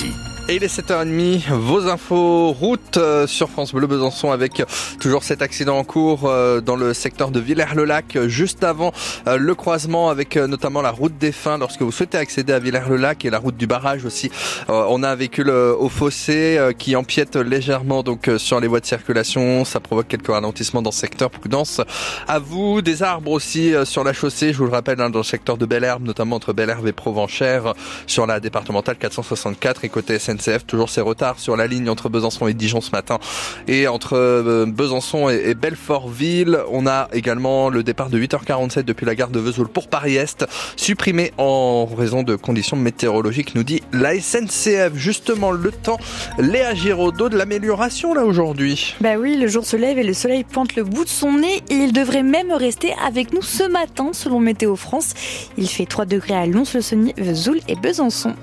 ici. Et il est 7h30, vos infos route euh, sur France Bleu Besançon avec toujours cet accident en cours euh, dans le secteur de Villers-le-Lac, juste avant euh, le croisement avec notamment la route des Fins lorsque vous souhaitez accéder à Villers-le-Lac et la route du barrage aussi. On a un véhicule au fossé qui empiète légèrement donc sur les voies de circulation, ça provoque quelques ralentissements dans ce secteur, prudence à vous. Des arbres aussi sur la chaussée, je vous le rappelle, hein, dans le secteur de Belle-Herbe, notamment entre Belle-Herbe et Provenchère, sur la départementale 464 et côté SN toujours ces retards sur la ligne entre Besançon et Dijon ce matin et entre euh, Besançon et Belfortville. On a également le départ de 8h47 depuis la gare de Vesoul pour Paris-Est, supprimé en raison de conditions météorologiques, nous dit la SNCF. Justement, le temps, Léa Giraudot, de l'amélioration là aujourd'hui. Bah oui, le jour se lève et le soleil pointe le bout de son nez et il devrait même rester avec nous ce matin selon Météo France. Il fait 3 degrés à Lons-le-Saunier, Vesoul et Besançon.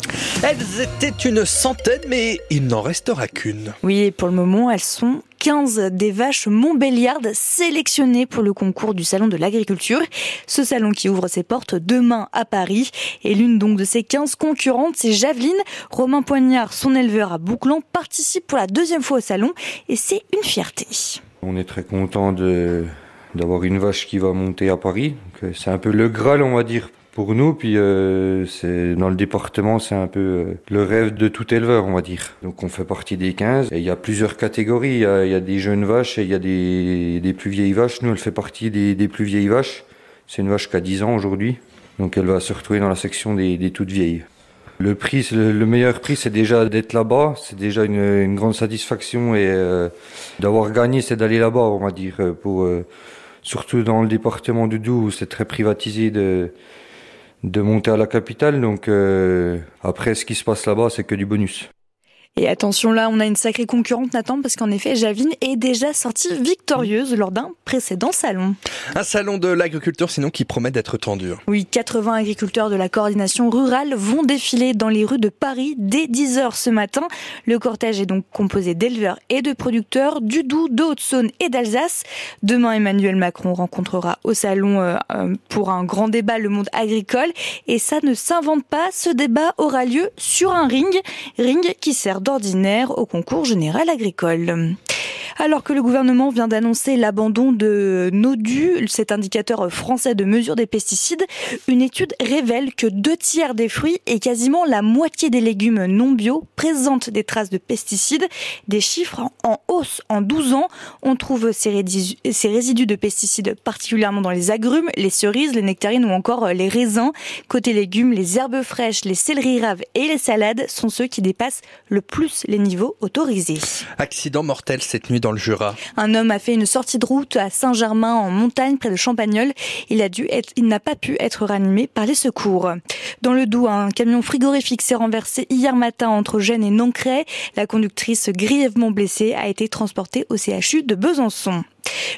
Elles étaient une centaine mais il n'en restera qu'une. Oui, pour le moment, elles sont 15 des vaches montbéliardes sélectionnées pour le concours du Salon de l'Agriculture. Ce salon qui ouvre ses portes demain à Paris. Et l'une donc de ces 15 concurrentes, c'est Javeline. Romain Poignard, son éleveur à Bouclan, participe pour la deuxième fois au salon et c'est une fierté. On est très content de d'avoir une vache qui va monter à Paris. C'est un peu le Graal, on va dire, pour nous. Puis euh, c'est dans le département, c'est un peu euh, le rêve de tout éleveur, on va dire. Donc on fait partie des 15. Et il y a plusieurs catégories. Il y a, des jeunes vaches et il y a des, plus vieilles vaches. Nous, elle fait partie des, plus vieilles vaches. C'est une vache qui a 10 ans aujourd'hui. Donc elle va se retrouver dans la section des, toutes vieilles. Le prix, le, le meilleur prix, c'est déjà d'être là-bas. C'est déjà une, une, grande satisfaction et euh, d'avoir gagné, c'est d'aller là-bas, on va dire. Pour surtout dans le département du Doubs, où c'est très privatisé de de monter à la capitale. Donc euh, après, ce qui se passe là-bas, c'est que du bonus. Et attention là, on a une sacrée concurrente Nathan parce qu'en effet, Javine est déjà sortie victorieuse lors d'un précédent salon. Un salon de l'agriculture sinon qui promet d'être tendu. Oui, 80 agriculteurs de la coordination rurale vont défiler dans les rues de Paris dès 10h ce matin. Le cortège est donc composé d'éleveurs et de producteurs du Doubs, de Haute-Saône et d'Alsace. Demain, Emmanuel Macron rencontrera au salon euh, euh, pour un grand débat le monde agricole et ça ne s'invente pas, ce débat aura lieu sur un ring, ring qui sert d'ordinaire au concours général agricole. Alors que le gouvernement vient d'annoncer l'abandon de NODU, cet indicateur français de mesure des pesticides, une étude révèle que deux tiers des fruits et quasiment la moitié des légumes non bio présentent des traces de pesticides, des chiffres en hausse en 12 ans. On trouve ces résidus, de pesticides particulièrement dans les agrumes, les cerises, les nectarines ou encore les raisins. Côté légumes, les herbes fraîches, les céleris raves et les salades sont ceux qui dépassent le plus les niveaux autorisés. Accident mortel cette nuit Un homme a fait une sortie de route à Saint-Germain en montagne près de Champagnol. Il a dû être, il n'a pas pu être ranimé par les secours. Dans le Doubs, un camion frigorifique s'est renversé hier matin entre Gênes et Nancray. La conductrice grièvement blessée a été transportée au CHU de Besançon.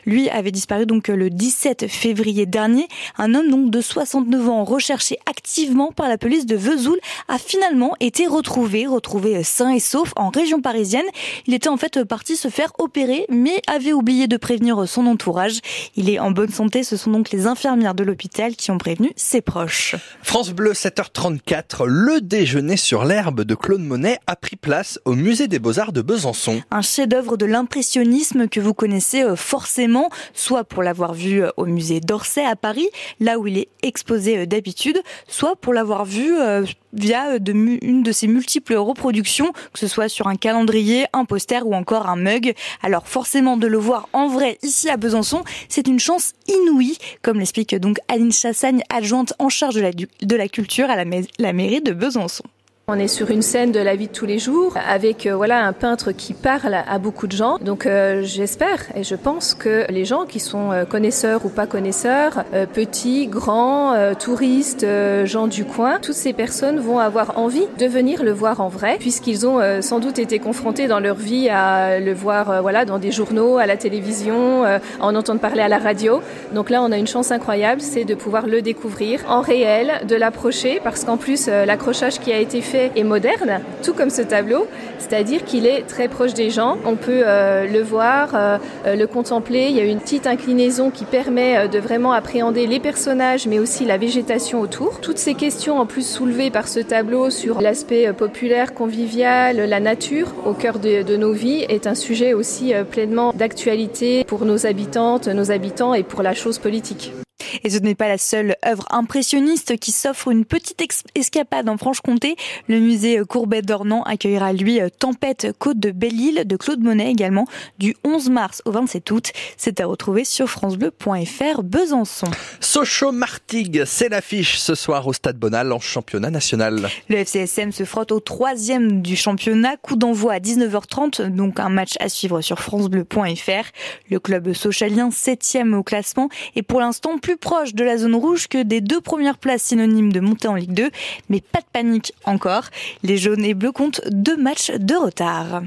Lui avait disparu donc le 17 février dernier. Un homme donc de 69 ans recherché activement par la police de Vesoul a finalement été retrouvé, retrouvé sain et sauf en région parisienne. Il était en fait parti se faire opérer mais avait oublié de prévenir son entourage. Il est en bonne santé, ce sont donc les infirmières de l'hôpital qui ont prévenu ses proches. France Bleu 7h34, le déjeuner sur l'herbe de Claude Monet a pris place au musée des Beaux-Arts de Besançon. Un chef-d'œuvre de l'impressionnisme que vous connaissez fort forcément, soit pour l'avoir vu euh, au musée d'Orsay à Paris, là où il est exposé euh, d'habitude, soit pour l'avoir vu euh, via une de ses multiples reproductions, que ce soit sur un calendrier, un poster ou encore un mug. Alors forcément de le voir en vrai ici à Besançon, c'est une chance inouïe, comme l'explique donc Aline Chassagne, adjointe en charge de la, culture à la mairie de Besançon. On est sur une scène de la vie de tous les jours avec euh, voilà un peintre qui parle à beaucoup de gens. Donc euh, j'espère et je pense que les gens qui sont euh, connaisseurs ou pas connaisseurs, petits, grands, touristes, gens du coin, toutes ces personnes vont avoir envie de venir le voir en vrai puisqu'ils ont sans doute été confrontés dans leur vie à le voir voilà dans des journaux, à la télévision, en entendre parler à la radio. Donc là on a une chance incroyable, c'est de pouvoir le découvrir en réel, de l'approcher parce qu'en plus l'accrochage qui a été fait fait est moderne, tout comme ce tableau, c'est-à-dire qu'il est très proche des gens. On peut euh, le voir, euh, euh, le contempler. Il y a une petite inclinaison qui permet de vraiment appréhender les personnages, mais aussi la végétation autour. Toutes ces questions en plus soulevées par ce tableau sur l'aspect populaire, convivial, la nature au cœur de, de, nos vies est un sujet aussi pleinement d'actualité pour nos habitantes, nos habitants et pour la chose politique. Et ce n'est pas la seule œuvre impressionniste qui s'offre une petite escapade en Franche-Comté. Le musée Courbet d'Ornans accueillera lui Tempête Côte de Belle-Île de Claude Monet également du 11 mars au 27 août. C'est à retrouver sur francebleu.fr Besançon. Sochaux Martigues, c'est l'affiche ce soir au Stade Bonal en championnat national. Le FCSM se frotte au troisième du championnat. Coup d'envoi à 19h30, donc un match à suivre sur francebleu.fr. Le club sochalien septième au classement et pour l'instant plus proche de la zone rouge que des deux premières places synonymes de montée en Ligue 2. Mais pas de panique encore. Les jaunes et bleus comptent deux matchs de retard.